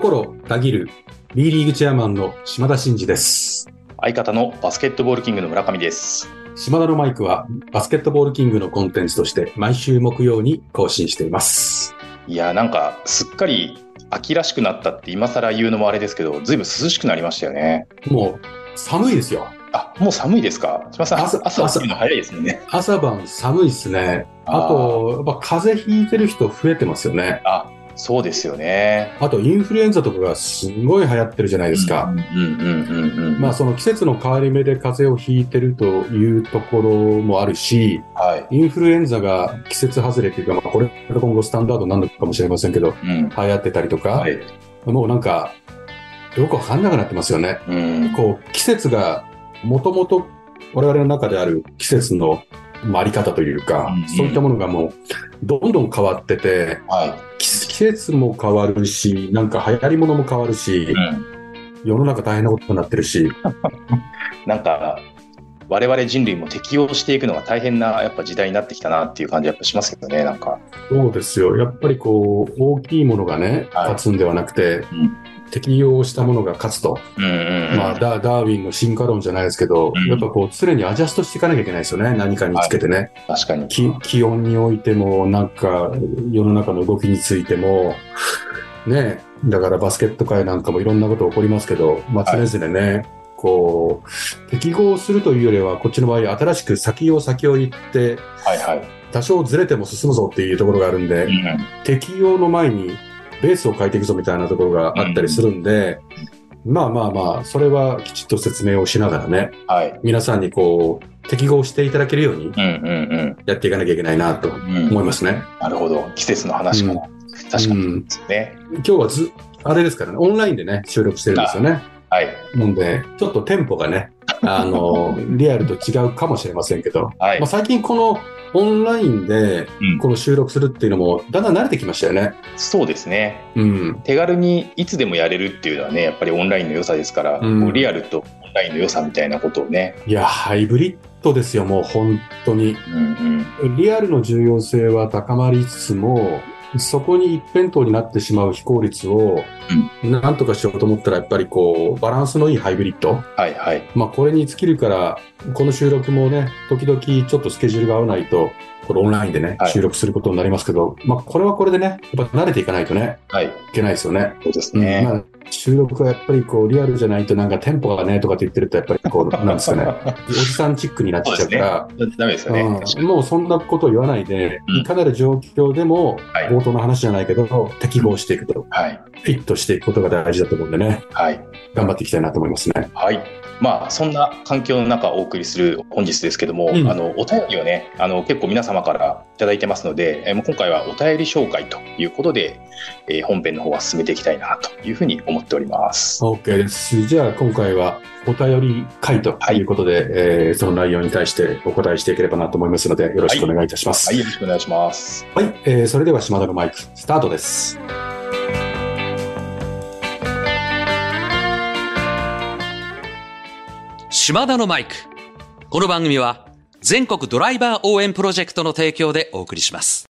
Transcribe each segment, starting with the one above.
心たぎる B リーグチェアマンの島田真二です。相方のバスケットボールキングの村上です。島田のマイクはバスケットボールキングのコンテンツとして毎週木曜に更新しています。いやーなんかすっかり秋らしくなったって今更言うのもあれですけど、ずいぶん涼しくなりましたよね。もう寒いですよ。あ、もう寒いですか？島さん、朝朝朝起きるの早いですね。朝晩寒いですね。ああと、やっぱ風邪ひいてる人増えてますよね。あ、そうですよね。あとインフルエンザとかがすごい流行ってるじゃないですか。うんうんうんうんうん。まあその季節の変わり目で風邪をひいてるというところもあるし、はい。インフルエンザが季節外れっていうか、まあこれが今後スタンダードになるのかもしれませんけど、うん。流行ってたりとか、はい。もうなんか、よくわかんなくなってますよね。うん。こう、季節が、もともと我々の中である季節のまああり方というか、うんうんそういったものがもう、どんどん変わってて、は季季節も変わるし、なんか流行り物も変わるしい。う、ん。世の中大変なことになってるし、なんか、我々人類も適応していくのが大変なやっぱ時代になってきたなっていう感じやっぱしますけどね、なんか。そうですよ。やっぱりこう、大きいものがね、はい勝つんではなくて、うん適応したものが勝つと。うんうんうん。まあ、ダダーウィンの進化論じゃないですけど、うんやっぱこう、常にアジャストしていかなきゃいけないですよね。何かにつけてね。確かに。き気温においても、なんか、世の中の動きについても、ね、だからバスケット界なんかもいろんなこと起こりますけど、まあ、常々ね、こう、適合するというよりは、こっちの場合、新しく先を先を行って、はいはい。多少ずれても進むぞっていうところがあるんで、うん。適用の前にベースを変えていくぞみたいなところがあったりするんで、まあまあまあ、それはきちっと説明をしながらね、はい。皆さんにこう、適合していただけるようにうんうんうん。やっていかなきゃいけないなとうん思いますね。なるほど。季節の話から。確かにうんですね。今日はず、あれですからね、オンラインでね、収録してるんですよね。はい。なんで、ちょっとテンポがね、あの、リアルと違うかもしれませんけど、はいまあ、。最近このオンラインでうんこの収録するっていうのもだんだん慣れてきましたよね。そうですね。うん。手軽にいつでもやれるっていうのはね、やっぱりオンラインの良さですから、うんリアルとオンラインの良さみたいなことをね。いや、ハイブリッドですよ、もう本当に。うんうん。リアルの重要性は高まりつつも、そこに一辺倒になってしまう非効率を、なんとかしようと思ったら、やっぱりこう、バランスのいいハイブリッド。はいはい。まあ、これに尽きるから、この収録もね、時々ちょっとスケジュールが合わないと、これオンラインでね、はい収録することになりますけど、まあ、これはこれでね、やっぱ慣れていかないとね、はい。いけないですよね。そうですうんね。まあ、収録はやっぱりこう、リアルじゃないとなんかテンポがね、とかって言ってると、やっぱりこう、なんですかね、おじさんチックになっちゃうから、ダメですよね。うんもうそんなことを言わないで、うんいかなる状況でも、はい冒頭の話じゃないけど、適合していくと、はい。フィットしていくことが大事だと思うんでね、はい。頑張っていきたいなと思いますね。はい。まあ、そんな環境の中お送りする本日ですけども、うんあの、お便りをね、あの、結構皆様からいただいてますので、えー今回はお便り紹介ということで、えー本編の方は進めていきたいなというふうに思っております。OK です。じゃあ今回はお便り会ということで、えーその内容に対してお答えしていければなと思いますので、よろしくお願いいたします。はい、よろしくお願いします。はい、えーそれでは島田のマイク、スタートです。島田のマイク。この番組は全国ドライバー応援プロジェクトの提供でお送りします。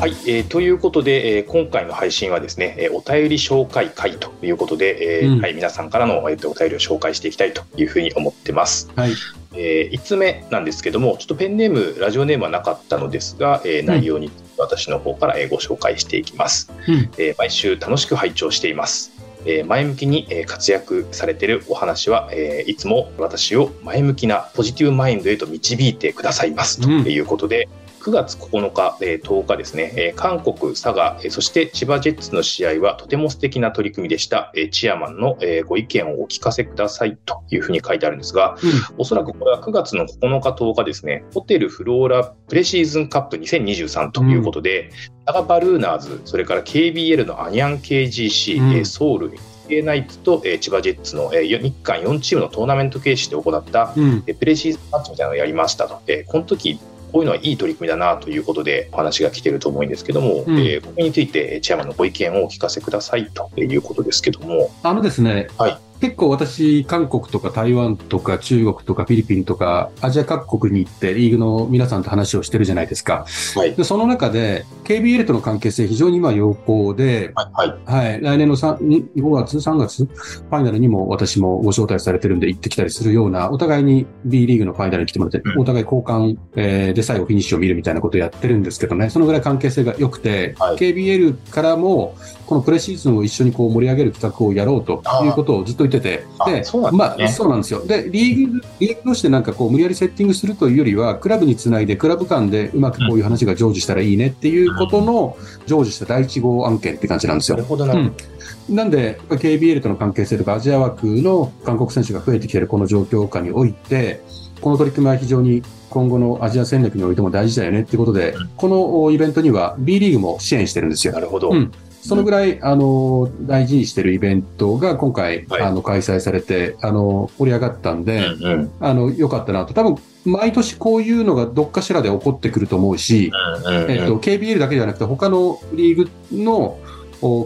はい、えーということで、えー今回の配信はですね、えーお便り紹介会ということで、えーうんはい、皆さんからの、えーとお便りを紹介していきたいというふうに思ってます。はい。え1つ目なんですけども、ちょっとペンネーム、ラジオネームはなかったのですが、えー内容に私の方からえーご紹介していきます。うんえー毎週楽しく拝聴しています。えー前向きにえー活躍されているお話は、えーいつも私を前向きなポジティブマインドへと導いてくださいますとうんいうことで、9月9日、えー10日ですね、えー韓国、佐賀、えーそして千葉ジェッツの試合はとても素敵な取り組みでした。えーチアマンの、えーご意見をお聞かせくださいというふうに書いてあるんですが、おそらくこれは9月の9日、10日ですね、ホテルフローラプレシーズンカップ2023ということで、佐賀バルーナーズ、それから KBL のアニャン KGC、うんえーソウル、A ナイツと、えー千葉ジェッツの、えー日韓4チームのトーナメント形式で行った、うん。えープレシーズンマッチみたいなのをやりましたと。えーこの時こういうのはいい取り組みだなということでお話が来ていると思うんですけども、うん。えーここについてえーチェアマンのご意見をお聞かせくださいということですけども、あのですね、はい結構私、韓国とか台湾とか中国とかフィリピンとかアジア各国に行ってリーグの皆さんと話をしてるじゃないですか。はい。で、その中で KBL との関係性非常に今良好で、はい。はい。はい、来年の3 5月、3月、ファイナルにも私もご招待されてるんで行ってきたりするような、お互いに B リーグのファイナルに来てもらって、うんお互い交換、えーで最後フィニッシュを見るみたいなことをやってるんですけどね、そのぐらい関係性が良くて、はい KBL からも、このプレシーズンを一緒にこう盛り上げる企画をやろうということをずっと言ってて、あで、そうなんまあ、そうなんですよ。で、リーグ、リーグとしてなんかこう、無理やりセッティングするというよりは、クラブにつないで、クラブ間でうまくこういう話が成就したらいいねっていうことの成就した第一号案件って感じなんですよなる。ほどなるほど。なんで、KBL との関係性とかアジア枠の韓国選手が増えてきているこの状況下において、この取り組みは非常に今後のアジア戦略においても大事だよねっていうことで、うんこのイベントには B リーグも支援してるんですよな。るほど。うんそのぐらい、あの、大事にしてるイベントが今回、はいあの、開催されて、あの、盛り上がったんで、うんうん。あの、良かったなと。多分、毎年こういうのがどっかしらで起こってくると思うし、うんうんうん。えっと、KBL だけじゃなくて、他のリーグのお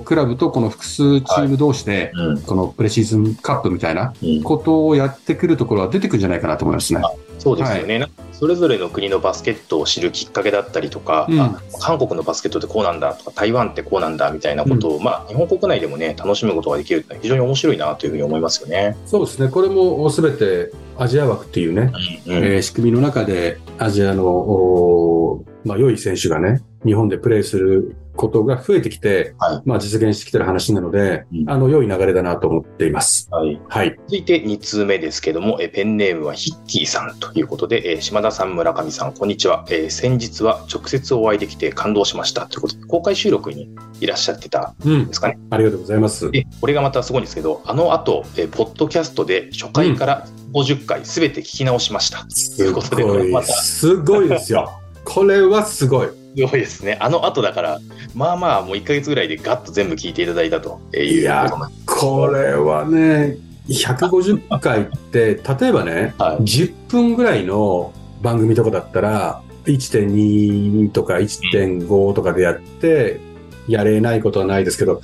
クラブとこの複数チーム同士で、うん。このプレシーズンカップみたいなうん。ことをやってくるところは出てくるんじゃないかなと思いますね。そうですよね、なんかそれぞれの国のバスケットを知るきっかけだったりとか、うん。あ韓国のバスケットってこうなんだとか、台湾ってこうなんだみたいなことを、まあ、日本国内でもね、楽しむことができるって非常に面白いなというふうに思いますよね。そうですね。これもすべてアジア枠っていうね、うんうん。えー仕組みの中でアジアの、まあ、良い選手がね、日本でプレーすることが増えてきて、はいまあ、実現してきてる話なので、うんあの、良い流れだなと思っています。はい、はい。続いて2通目ですけども、えペンネームはヒッキーさんということで、えー島田さん、村上さん、こんにちは、えー先日は直接お会いできて感動しましたということで、公開収録にいらっしゃってたうんんで。すかね。ありがとうございます。で、これがまたすごいんですけど、あの後、えーポッドキャストで初回から50回すべて聞き直しました。ということで、すごいですよ。これはすごい。ごいですね。あの後だから、まあまあもう1ヶ月ぐらいでガッと全部聞いていただいたといういやこれはね、150回って、例えばね、はい10分ぐらいの番組とかだったら、1.2とか1.5とかでやって、やれないことはないですけど、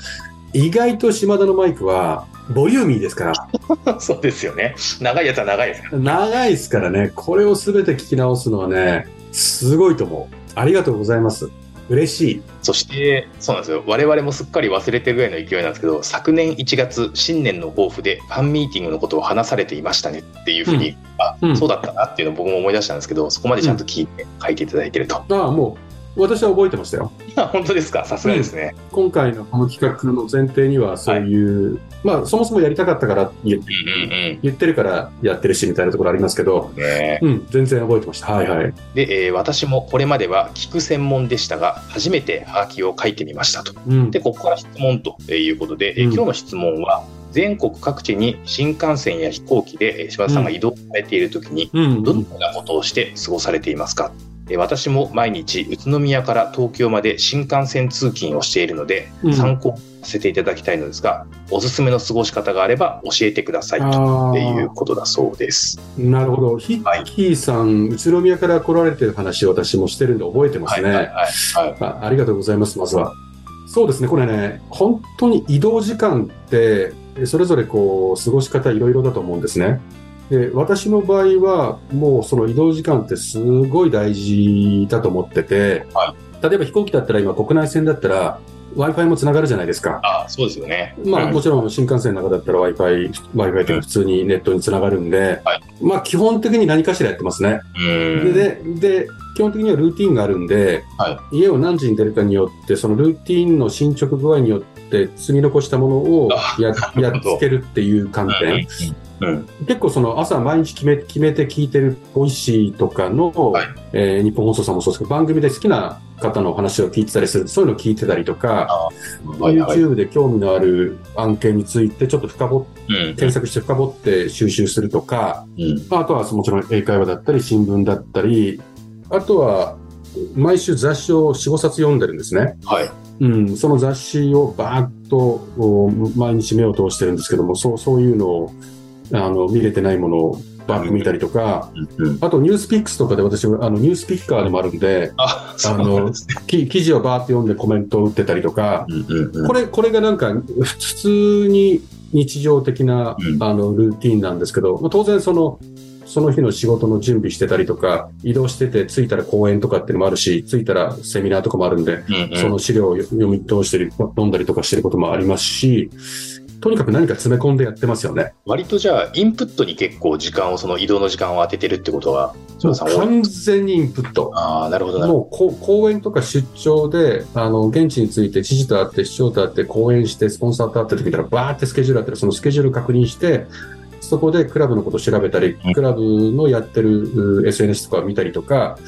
意外と島田のマイクは、ボリューミーですから、そうですよね。長いやつは長いですから。長いですからね、これをすべて聞き直すのはね、すごいと思う。ありがとうございます。嬉しい。そして、そうなんですよ。我々もすっかり忘れてるぐらいの勢いなんですけど、昨年1月、新年の抱負でファンミーティングのことを話されていましたねっていうふうに、あ、うんそうだったなっていうのを僕も思い出したんですけど、そこまでちゃんと聞いて書いていただいてると。ああ、もう、私は覚えてましたよ。本当ですか？さすがですね。今回のこの企画の前提には、そういう、まあ、そもそもやりたかったから言ってるからやってるしみたいなところありますけど、うん。ねうん、全然覚えてました。はいはい。で、えー私もこれまでは聞く専門でしたが、初めてハガキを書いてみましたと。うん。で、ここから質問ということで、えーうん今日の質問は、全国各地に新幹線や飛行機でえー柴田さんが移動されているときに、うん、どのようなことをして過ごされていますか、えー私も毎日宇都宮から東京まで新幹線通勤をしているので、うん参考させていただきたいのですが、おすすめの過ごし方があれば教えてくださいというあ、ことだそうです。なるほど。ヒッキーさん、宇都宮から来られてる話を私もしてるんで覚えてますね。はいはいはい。はいあありがとうございます、まずは。そうですね、これね、本当に移動時間って、それぞれこう、過ごし方いろいろだと思うんですね。で、私の場合は、もうその移動時間ってすごい大事だと思ってて、は例えば飛行機だったら今国内線だったら Wi-Fi もつながるじゃないですか。あそうですよね。まあ、うんもちろん新幹線の中だったら Wi-Fi、Wi-Fi って普通にネットにつながるんで、はいまあ基本的に何かしらやってますね。うんででで、基本的にはルーティンがあるんで、は家を何時に出るかによって、そのルーティンの進捗具合によって積み残したものをあややっつけるっていう観点。うん結構その朝毎日決め決めて聞いてるボイシーとかの、はいえーニッポン放送さんもそうですけど、番組で好きな方の話を聞いてたりする、そういうのを聞いてたりとか、はいはい。YouTube で興味のある案件についてちょっと深掘っうん検索して深掘って収集するとか、うんあとはもちろん英会話だったり新聞だったり、あとは毎週雑誌を4、5冊読んでるんですね。はい。うん、その雑誌をバーッとお毎日目を通してるんですけども、そうそういうのをあの見れてないものをバーッと見たりとか、あとニュースピックスとかで私はあのニュースピッカーでもあるんで、あ、そうなんですね。き記事をバーッと読んでコメントを打ってたりとか、これ、これがなんか普通に日常的な、うん。あのルーティンなんですけど、まあ、当然その、その日の仕事の準備してたりとか、移動してて、着いたら講演とかっていうのもあるし、着いたらセミナーとかもあるんで、その資料を読み通したり、飲んだりとかしてることもありますし、とにかく何か詰め込んでやってますよね。割とじゃあ、インプットに結構時間を、その移動の時間を当ててるってことは、完全にインプット。ああ、なるほどなるほもうこ講演とか出張で、あの、現地について知事と会って、市長と会って、講演して、スポンサーと会ってる時から、バーってスケジュールあったら、そのスケジュール確認して、そこでクラブのことを調べたりうん、クラブのやってるう SNS とかを見たりとか、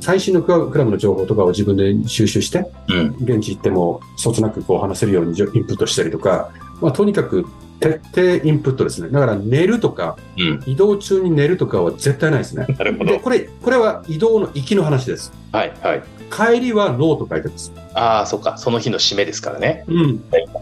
最新のクラブクラブの情報とかを自分で収集して、ど。うん。現地行っても、そつなくこう話せるようにインプットしたりとか、まあ、とにかく徹底インプットですね。だから寝るとか、うん。移動中に寝るとかは絶対ないですね。で、なるほど。これ、これは移動の行きの話です。はい、はい。帰りはノート書いてます。ああ、そっか。その日の締めですからね。うん。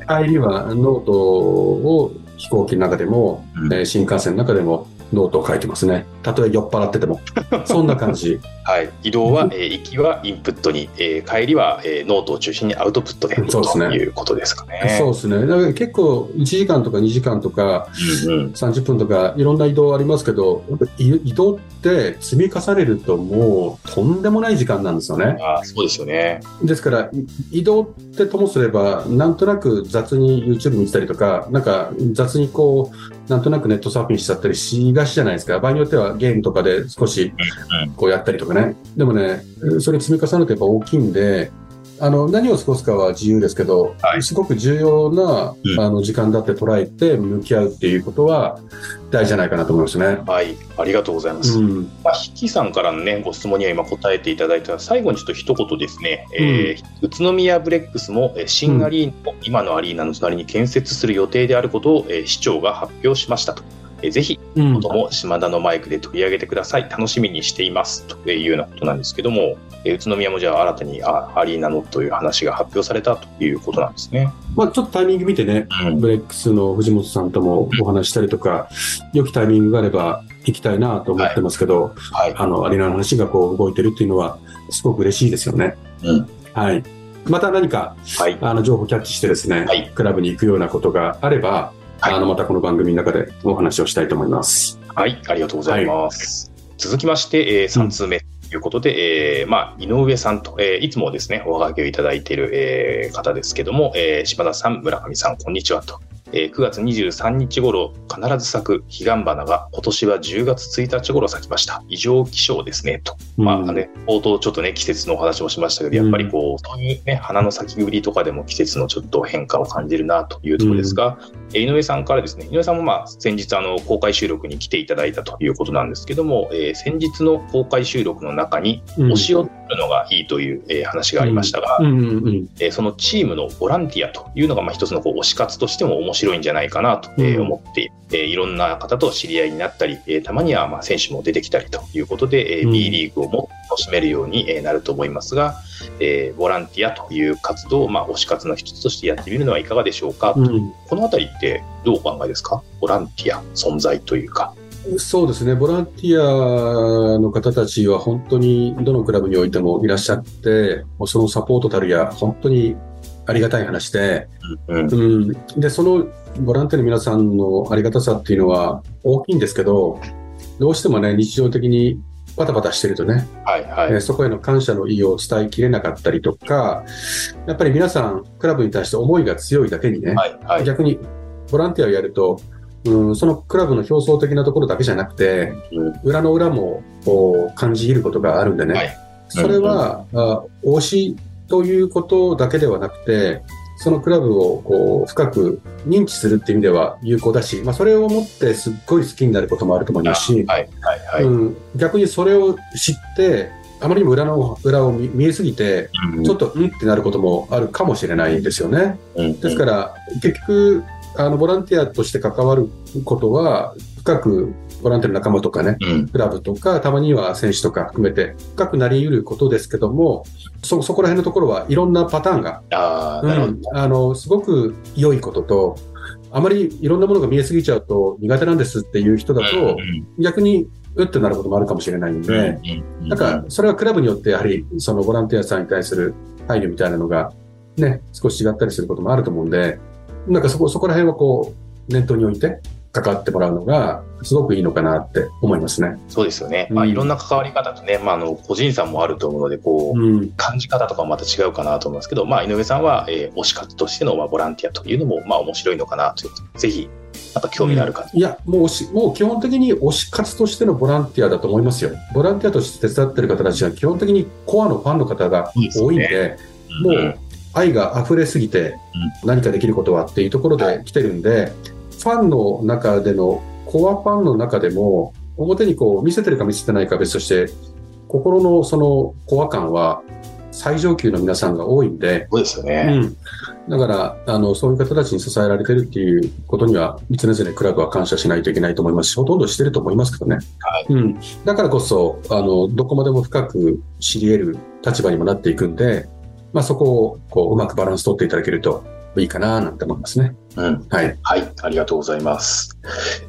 帰りはノートを飛行機の中でも、うんえー新幹線の中でもノートを書いてますね。たとえ酔っ払ってても。そんな感じ。はい。移動は、えー行きはインプットに、えー帰りは、えーノートを中心にアウトプットで、そうですねということですかね。そうですね。だから結構1時間とか2時間とかうんうん。30分とかいろんな移動ありますけど、やっぱ移移動って積み重ねるともうとんでもない時間なんですよね。ああ、そうですよね。ですから、い移動ってともすれば、なんとなく雑に YouTube 見てたりとか、なんか雑にこう、なんとなくネットサーフィンしちゃったりしがちじゃないですか。場合によってはゲームとかで少しうんこうやったりとかね。でもね、それ積み重ねるとやっぱ大きいんで、あの、何を過ごすかは自由ですけど、はいすごく重要な、うんあの時間だって捉えて向き合うっていうことは大事じゃないかなと思いますね。はい。ありがとうございます。うん。まあ、ヒキさんからのね、ご質問には今答えていただいた最後にちょっと一言ですね、えー宇都宮ブレックスもえー新アリーナを今のアリーナの隣に建設する予定であることを、えー市長が発表しましたと。えーぜひ、うんことも島田のマイクで取り上げてください。楽しみにしています。というようなことなんですけども、えー宇都宮もじゃあ新たにあアリーナのという話が発表されたということなんですね。まあちょっとタイミング見てね、うん。ブレックスの藤本さんともお話ししたりとか、良きタイミングがあれば行きたいなと思ってますけど、はい。あの、アリーナの話がこう動いてるっていうのは、すごく嬉しいですよね。うん。はい。また何か、はい。あの、情報キャッチしてですね、はいクラブに行くようなことがあれば、はいあの、またこの番組の中でお話をしたいと思います。はい、ありがとうございます。続きまして、えー、3通目ということで、えーまあ、井上さんと、えーいつもですね、おはがきをいただいている、えー方ですけども、えー柴田さん、村上さん、こんにちはと。えー9月23日頃、必ず咲く彼岸花が今年は10月1日頃咲きました。異常気象ですね、と。まあうんね、冒頭ちょっとね、季節のお話もしましたけど、やっぱりこう、そういうね、花の咲きぶりとかでも季節のちょっと変化を感じるなというところですが、えー井上さんからですね、井上さんもまあ、先日あの、公開収録に来ていただいたということなんですけども、えー先日の公開収録の中に、うん。推しを取るのがいいという、えー話がありましたが、うん。うん。うん。えーそのチームのボランティアというのが、まあ、一つのこう推し活としても面白いんじゃないかなと、思って、えーいろんな方と知り合いになったり、えーたまにはまあ選手も出てきたりということで、えん。B リーグをも楽しめるようにえーなると思いますが、えーボランティアという活動を、まあ、推し活の一つとしてやってみるのはいかがでしょうか、うん。このあたりってどうお考えですか？ボランティア存在というか。そうですね、ボランティアの方たちは本当にどのクラブにおいてもいらっしゃって、もうそのサポートたるや、本当にありがたい話で、うんうん、で、そのボランティアの皆さんのありがたさっていうのは大きいんですけど、どうしてもね、日常的にバタバタしてるとね、はいはい。えーそこへの感謝の意を伝えきれなかったりとか、やっぱり皆さん、クラブに対して思いが強いだけにね、はいはい。逆にボランティアをやると、うん、そのクラブの表層的なところだけじゃなくて、うん。裏の裏も感じることがあるんでね、はい。それは、あ推しということだけではなくて、そのクラブをこう深く認知するっていう意味では有効だし、まあ、それをもってすっごい好きになることもあると思いますし、はいはいはい。うん、逆にそれを知って、あまりにも裏の裏を見見えすぎて、うんちょっとうんってなることもあるかもしれないんですよね。うんですから、結局、あの、ボランティアとして関わることは、深くボランティアの仲間とかね、うん。クラブとか、たまには選手とか含めて、深くなり得ることですけども、そ、そこら辺のところはいろんなパターンが、あの、すごく良いことと、あまりいろんなものが見えすぎちゃうと苦手なんですっていう人だと、逆にうってなることもあるかもしれないんで、なんか、それはクラブによってやはり、そのボランティアさんに対する配慮みたいなのが、ね、少し違ったりすることもあると思うんで、なんかそこ、そこら辺はこう、念頭に置いて関わってもらうのが、すごくいいのかなって思いますね。そうですよね。まあ、うんいろんな関わり方とね、まあ、あの、個人差もあると思うので、こう、うん。感じ方とかもまた違うかなと思いますけど、まあ、井上さんは、えー推し活としての、まあ、ボランティアというのも、まあ、面白いのかなということで、ぜひ、なんか興味のある方、いや、もう推し、もう基本的に推し活としてのボランティアだと思いますよ。ボランティアとして手伝ってる方たちは基本的にコアのファンの方が多いんで、もう愛が溢れすぎて何かできることはっていうところで来てるんで、ファンの中での、コアファンの中でも、表にこう見せてるか見せてないかは別として、心のそのコア感は最上級の皆さんが多いんで、そうですようね。ん、だからあの、そういう方たちに支えられてるっていうことには、常々クラブは感謝しないといけないと思いますし、ほとんどしてると思いますけどね。はいうん、だからこそあの、どこまでも深く知り得る立場にもなっていくんで、まあ、そこをこううまくバランス取っていただけるといいかななんて思いますね。うん。はい。はい、ありがとうございます。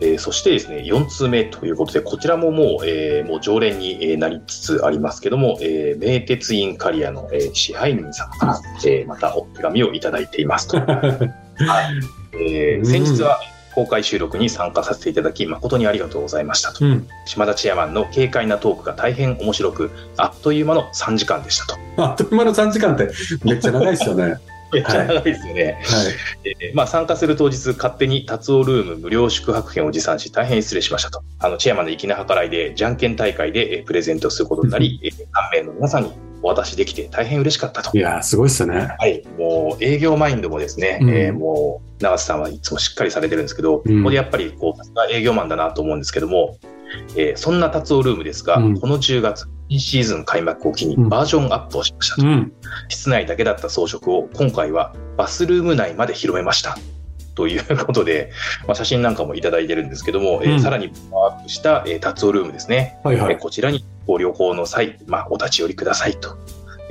えーそしてですね、4通目ということで、こちらももう、えーもう常連にえーなりつつありますけども、えー名鉄インカリアの、えー支配人様から、えーまたお手紙をいただいていますと。えー先日は公開収録に参加させていただき、誠にありがとうございましたと。うん。島田チェアマンの軽快なトークが大変面白く、あっという間の3時間でしたと。あっという間の3時間ってめっちゃ長いですよね。はい。めっちゃ長いですよね。えーまあ、参加する当日、勝手に達夫ルーム無料宿泊券を持参し、大変失礼しましたと。あの、チェアマンの粋な計らいで、じゃんけん大会でえープレゼントすることになり、えー3名の皆さんにお渡しできて大変嬉しかったとい。やー、すごいですよね。はい。もう、営業マインドもですね、うんえーもう、長瀬さんはいつもしっかりされてるんですけど、うんここでやっぱり、こう、さすが営業マンだなと思うんですけども、えーそんな達夫ルームですが、うんこの10月、新シーズン開幕を機にうんバージョンアップをしましたと。うん。室内だけだった装飾を今回はバスルーム内まで広めました。ということで、まあ、写真なんかもいただいてるんですけども、えーうんさらにパワーアップした、えー、タツオルームですね、はいはい。えーこちらにご旅行の際、まあ、お立ち寄りくださいと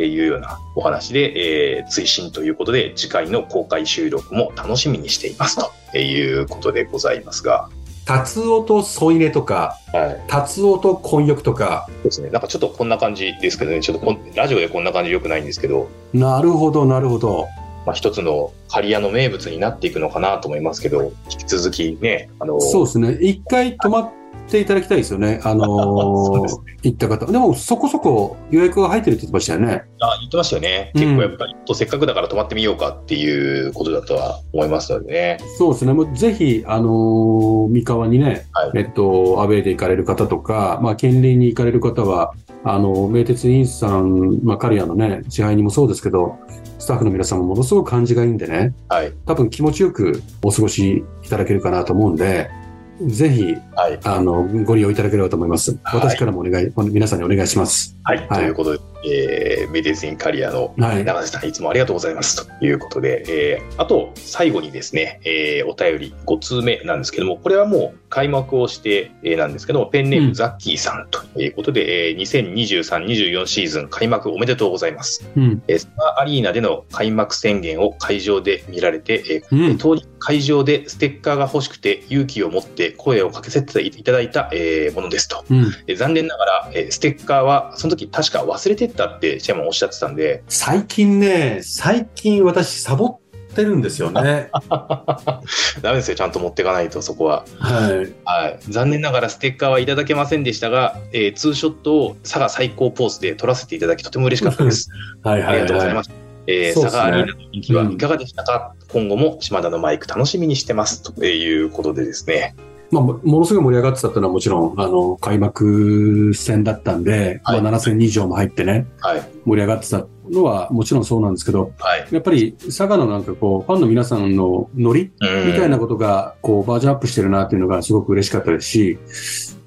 いうようなお話で、えー追伸ということで、次回の公開収録も楽しみにしていますということでございますが、達夫と添い寝とか、はい。達夫と混浴とか、そうですね。なんかちょっとこんな感じですけどね、ちょっとラジオでこんな感じ良くないんですけど、なるほど、なるほど。まあ、一つの刈谷の名物になっていくのかなと思いますけど、引き続きね、あの、そうですね。一回泊まっていただきたいですよね。あのー行った方。でも、そこそこ予約が入ってるって言ってましたよね。あ言ってましたよね。うん結構やっぱり、とせっかくだから泊まってみようかっていうことだとは思いますのでね。そうですね。もうぜひ、あのー三河にね、はいえっと、アウェイで行かれる方とか、まあ、近隣に行かれる方は、あの、名鉄インさん、まあ、カリアのね、支配人もそうですけど、スタッフの皆さんもものすごく感じがいいんでね、はい。多分気持ちよくお過ごしいただけるかなと思うんで、ぜひ、はい。あの、ご利用いただければと思います。はい私からもお願い、皆さんにお願いします。はい。はいということで、えー、メディスインカリアのはい。長瀬さん、いつもありがとうございます。ということで、えー、あと、最後にですね、えー、お便り5通目なんですけども、これはもう開幕をして、えー、なんですけども、ペンネーうんムザッキーさんということで、えー、2023-24シーズン開幕おめでとうございます。うん。えー、スターアリーナでの開幕宣言を会場で見られて、えーうん。当日会場でステッカーが欲しくて勇気を持って声をかけさせていただいた、えーものですと。うん。えー残念ながら、えーステッカーはその時確か忘れてったってチェアマンおっしゃってたんで、最近ね、最近私サボってるんですよね。ダメですよ、ちゃんと持っていかないと、そこは。はい。はい。残念ながらステッカーはいただけませんでしたが、えーツーショットを佐賀最高ポーズで撮らせていただき、とても嬉しかったです。はいはいありがとうございはます。えー佐賀アリーナの人気はいかがでしたか、今後も島田のマイク楽しみにしてます。ということでですね。い。まあ、もものすごい盛り上がってたっていうのはもちろん、あの、開幕戦だったんで、はいまあ、7000人以上も入ってね、はい。盛り上がってたのはもちろんそうなんですけど、はい。やっぱり佐賀のなんかこう、ファンの皆さんのノリうんみたいなことが、こう、バージョンアップしてるなっていうのがすごく嬉しかったですし、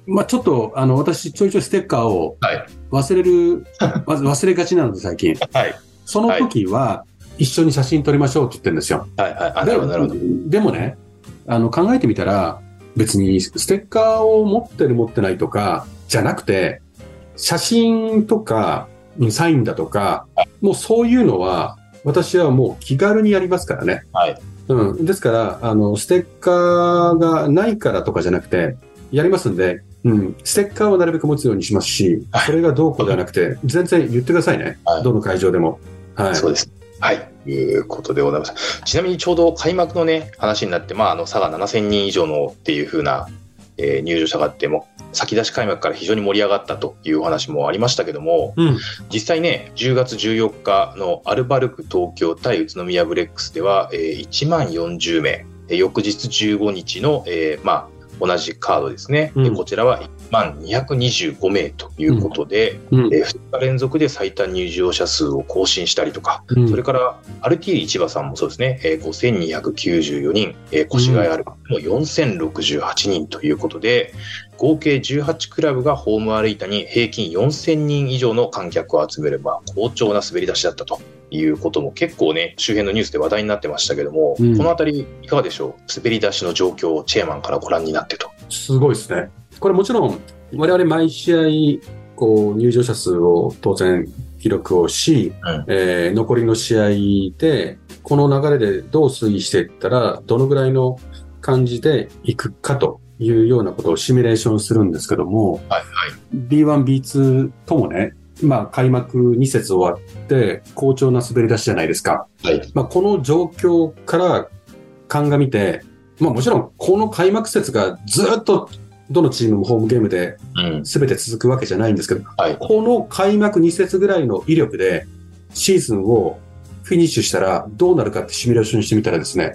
まあちょっと、あの、私、ちょいちょいステッカーをはい。忘れる、わ忘れがちなので、最近。はい。その時は、一緒に写真撮りましょうって言ってるんですよ。はい。はい。でもね、あの、考えてみたら、別にステッカーを持ってる持ってないとか、じゃなくて、写真とか、うんサインだとか、もうそういうのは、私はもう気軽にやりますからね。はい。うん。ですから、あの、ステッカーがないからとかじゃなくて、やりますんで、うん。ステッカーはなるべく持つようにしますしはい、それがどうこうではなくて、全然言ってくださいね。はいどの会場でも。はい。そうです。はい。ということでございます。ちなみにちょうど開幕のね、話になって、まあ、あの、佐賀7000人以上のっていう風な、えー入場者があっても、先出し開幕から非常に盛り上がったというお話もありましたけども、うん。実際ね、10月14日のアルバルク東京対宇都宮ブレックスでは、えー1万40名、えー翌日15日の、えーまあ、同じカードですね、うんえーこちらは1万225名ということで、うん。え2日連続で最多入場者数を更新したりとか、うんそれから、アルティーリ市場さんもそうですね、えー5294人、えー越谷アルバも4068人ということで、合計18クラブがホームアリーナに平均4000人以上の観客を集めれば、好調な滑り出しだったということも結構ね、周辺のニュースで話題になってましたけども、うんこのあたりいかがでしょう？滑り出しの状況をチェアマンからご覧になってと。すごいですね。これもちろん、我々毎試合、こう、入場者数を当然記録をし、うんえー残りの試合で、この流れでどう推移していったら、どのぐらいの感じでいくかというようなことをシミュレーションするんですけども、はいはい。B1、B2 ともね、まあ、開幕2節終わって、好調な滑り出しじゃないですか。はい。まあ、この状況から鑑みて、まあもちろんこの開幕節がずっとどのチームもホームゲームでうん。全て続くわけじゃないんですけど、はい。この開幕2節ぐらいの威力でシーズンをフィニッシュしたらどうなるかってシミュレーションしてみたらですね、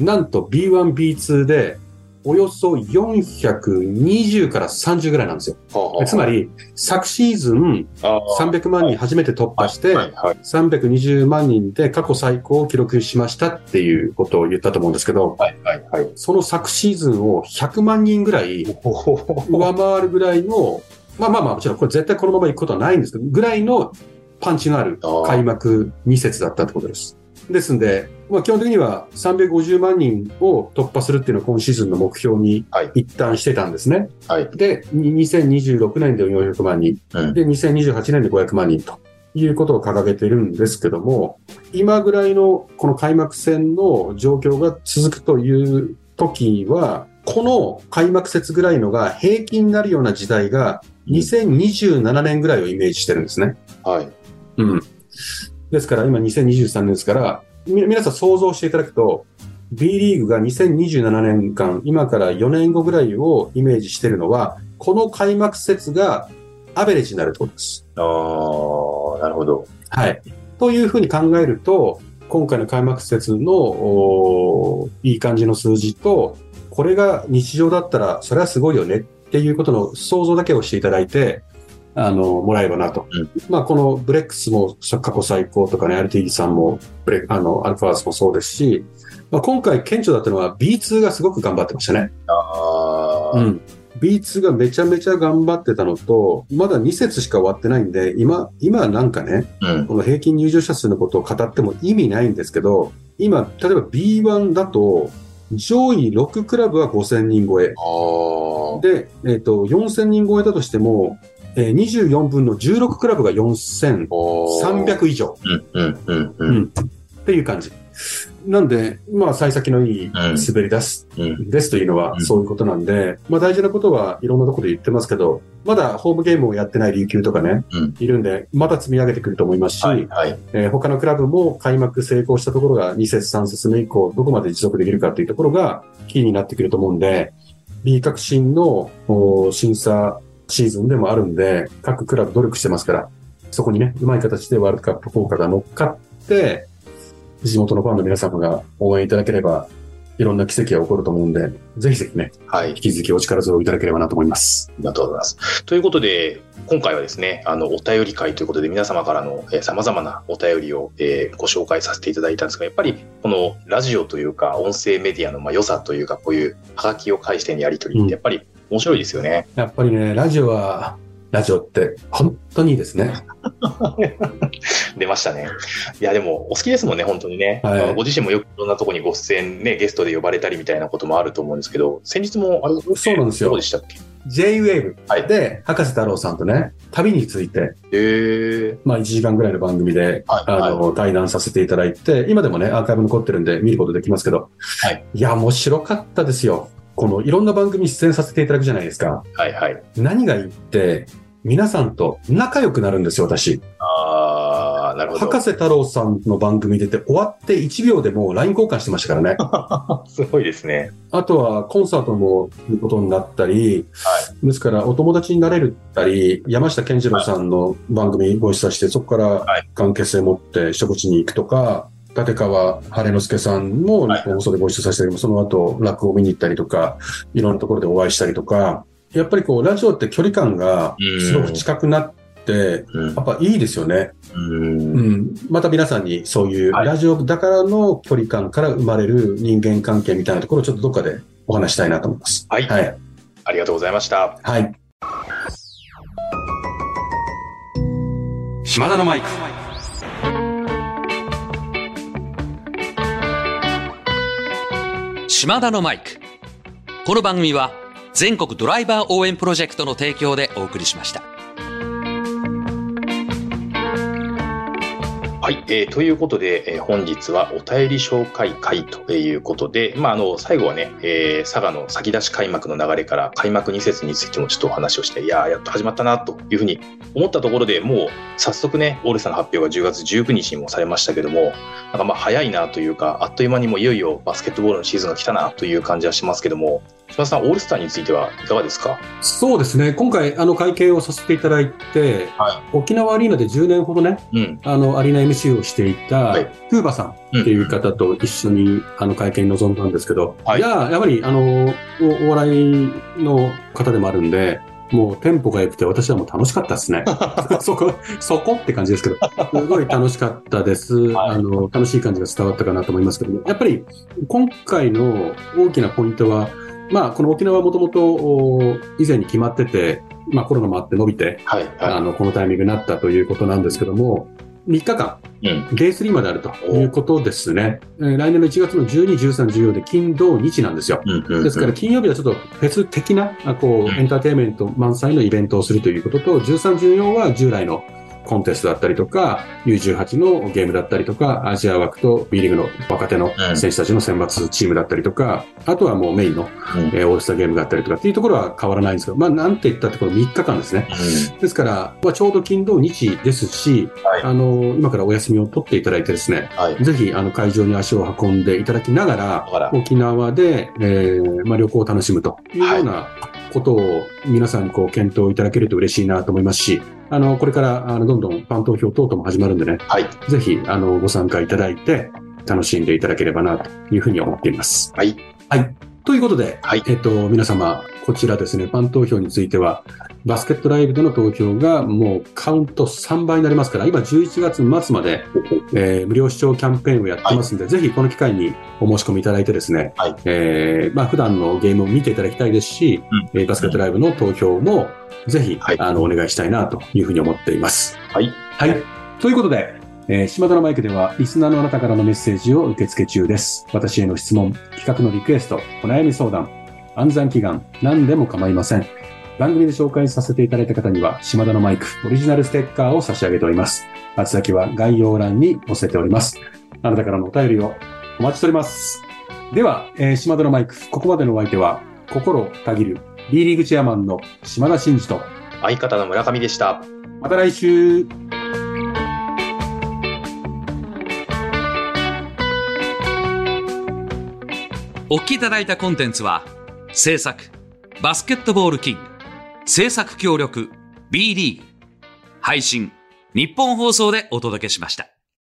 なんと B1、B2 でおよそ420から30ぐらいなんですよ。つまり昨シーズンあー300万人初めて突破して、はいはい。320万人で過去最高を記録しましたっていうことを言ったと思うんですけど、はいはいはい。その昨シーズンを100万人ぐらい上回るぐらいの、まあまあまあもちろんこれ絶対このまま行くことはないんですけど、ぐらいのパンチのある開幕2節だったってことです。ですんで、まあ基本的には350万人を突破するっていうのを今シーズンの目標にはい一旦してたんですね。はい。で、に2026年で400万人、うんで、2028年で500万人ということを掲げているんですけども、今ぐらいのこの開幕戦の状況が続くという時は、この開幕節ぐらいのが平均になるような時代が2027年ぐらいをイメージしてるんですね。はい。うん。ですから今2023年ですから、み皆さん想像していただくと、B リーグが2027年間、今から4年後ぐらいをイメージしているのは、この開幕節がアベレージになるってことです。ああ、なるほど。はい。というふうに考えると、今回の開幕節のいい感じの数字と、これが日常だったら、それはすごいよねっていうことの想像だけをしていただいて、あの、もらえればなと。うんまあ、このブレックスも過去最高とかね、RTD さんも、ブレあの、アルファーズもそうですし、まあ、今回顕著だったのは B2 がすごく頑張ってましたね。ああ、うん。B2 がめちゃめちゃ頑張ってたのと、まだ2節しか終わってないんで、今、今なんかね、うん。この平均入場者数のことを語っても意味ないんですけど、今、例えば B1 だと、上位6クラブは5000人超え。で、えっ、と、4000人超えだとしても、えー24分の16クラブが4300 300。以上うん、うん、うん、う。うんんっていう感じ。なんで、まあ、幸先のいいん。滑り出すうん、ですというのはうん。そういうことなんで、まあ大事なことはいろんなところで言ってますけど、まだホームゲームをやってない琉球とかね、うん。いるんで、また積み上げてくると思いますし、はい、はい。えー他のクラブも開幕成功したところが2節3節目以降、どこまで持続できるかというところがキーになってくると思うんで、B 革新のお審査シーズンでもあるんで、各クラブ努力してますから、そこにね、うまい形でワールドカップ効果が乗っかって、地元のファンの皆様が応援いただければ、いろんな奇跡が起こると思うんで、ぜひぜひね、はい引。き続きお力添えをいただければなと思います。ありがとうございます。ということで、今回はですね、あの、お便り会ということで、皆様からの、えー、様々なお便りを、えーご紹介させていただいたんですが、やっぱり、このラジオというか、音声メディアの、まあ、良さというか、こういうハガキを介してのやり取りっうんて、やっぱり面白いですよね。やっぱりね、ラジオは、ラジオって本当にいいですね。出ましたね。いや、でも、お好きですもんね、本当にね。はいご自身もよくいろんなところにご出演ね、ゲストで呼ばれたりみたいなこともあると思うんですけど、先日も、あれ、そうなんですよどうでしたっけ？J-Wave はいで、博士太郎さんとね、旅について、へー。まあ1時間ぐらいの番組で、はいあの、対談させていただいて、今でもね、アーカイブ残ってるんで見ることできますけど、はい。いや、面白かったですよ。この、いろんな番組に出演させていただくじゃないですか。はいはい。何がいいって、皆さんと仲良くなるんですよ、私。あー、なるほど。博士太郎さんの番組出て終わって1秒でもう LINE 交換してましたからね。すごいですね。あとはコンサートもいうことになったり、ですからお友達になれるったり、山下健二郎さんの番組ご一緒して、そこから関係性持って食事に行くとか、立川晴之助さんも日本放送でご一緒させてり、その後落語を見に行ったりとか、いろんなところでお会いしたりとか、やっぱりこう、ラジオって距離感がすごく近くなって、やっぱいいですよね。うん。また皆さんにそういうはいラジオだからの距離感から生まれる人間関係みたいなところをちょっとどっかでお話したいなと思います。はい。はい。ありがとうございました。はい。島田のマイク。島田のマイク。この番組は全国ドライバー応援プロジェクトの提供でお送りしました。はい、えーということで、えー本日はお便り紹介会ということで、まあ、あの最後はね、えー佐賀の先出し開幕の流れから開幕2節についてもちょっとお話をして、いや、やっと始まったなというふうに思ったところでもう早速ね、オールスターの発表が10月19日にもされましたけども、なんかまあ早いなというか、あっという間にもいよいよバスケットボールのシーズンが来たなという感じはしますけども、島田さん、オールスターについてはいかがですか？そうですね。今回、あの、会見をさせていただいて、は沖縄アリーナで10年ほどね、うん。あの、アリーナ MC をしていた、はいクーバさんっていう方と一緒に、あの、会見に臨んだんですけど、はいいや、やっぱり、あの、おお笑いの方でもあるんで、もうテンポが良くて私はもう楽しかったですね。そこ、そこって感じですけど、すごい楽しかったです。はいあの、楽しい感じが伝わったかなと思いますけども、やっぱり今回の大きなポイントは、まあ、この沖縄はもともと以前に決まってて、まあコロナもあって伸びて、はい、はあの、このタイミングになったということなんですけども、3日間、い。うん。ゲイ3まであるということですね。えー来年の1月の12、13、14で金、土、日なんですよ。うんうんうんですから金曜日はちょっとフェス的な、あこう、うんエンターテインメント満載のイベントをするということと、13、14は従来のコンテストだったりとか、U18 のゲームだったりとか、アジア枠と B リーグの若手のうん。選手たちの選抜チームだったりとか、あとはもうメインの、うん。えーオールスターゲームがあったりとかっていうところは変わらないんですけど、まあなんて言ったってこの3日間ですね。ですから、まあ、ちょうど金土日ですし、はい。あの、今からお休みを取っていただいてですね、はい。ぜひ、あの、会場に足を運んでいただきながらら、沖縄で、えーまあ、旅行を楽しむというようなことを皆さんにこう検討いただけると嬉しいなと思いますし、あの、これから、あの、どんどんファン投票等々も始まるんでね、はい。ぜひ、あの、ご参加いただいて、楽しんでいただければな、というふうに思っています。はい。はい。ということで、はいえっと、皆様、こちらですね、ファン投票については、バスケットライブでの投票がもうカウント3倍になりますから、今11月末まで、えー無料視聴キャンペーンをやってますんで、ぜひこの機会にお申し込みいただいてですね、はいえーまあ普段のゲームを見ていただきたいですし、えーバスケットライブの投票もぜひ、はいあの、お願いしたいなというふうに思っています。はい。はい。ということで、えー島田のマイクでは、リスナーのあなたからのメッセージを受付中です。私への質問、企画のリクエスト、お悩み相談、暗算祈願、何でも構いません。番組で紹介させていただいた方には、島田のマイク、オリジナルステッカーを差し上げております。宛先は概要欄に載せております。あなたからのお便りをお待ちしております。では、えー島田のマイク、ここまでのお相手は、心たぎる B リーグチェアマンの島田真二と、相方の村上でした。また来週お聞きいただいたコンテンツは、制作、バスケットボールキング、制作協力、B リーグ、配信、日本放送でお届けしました。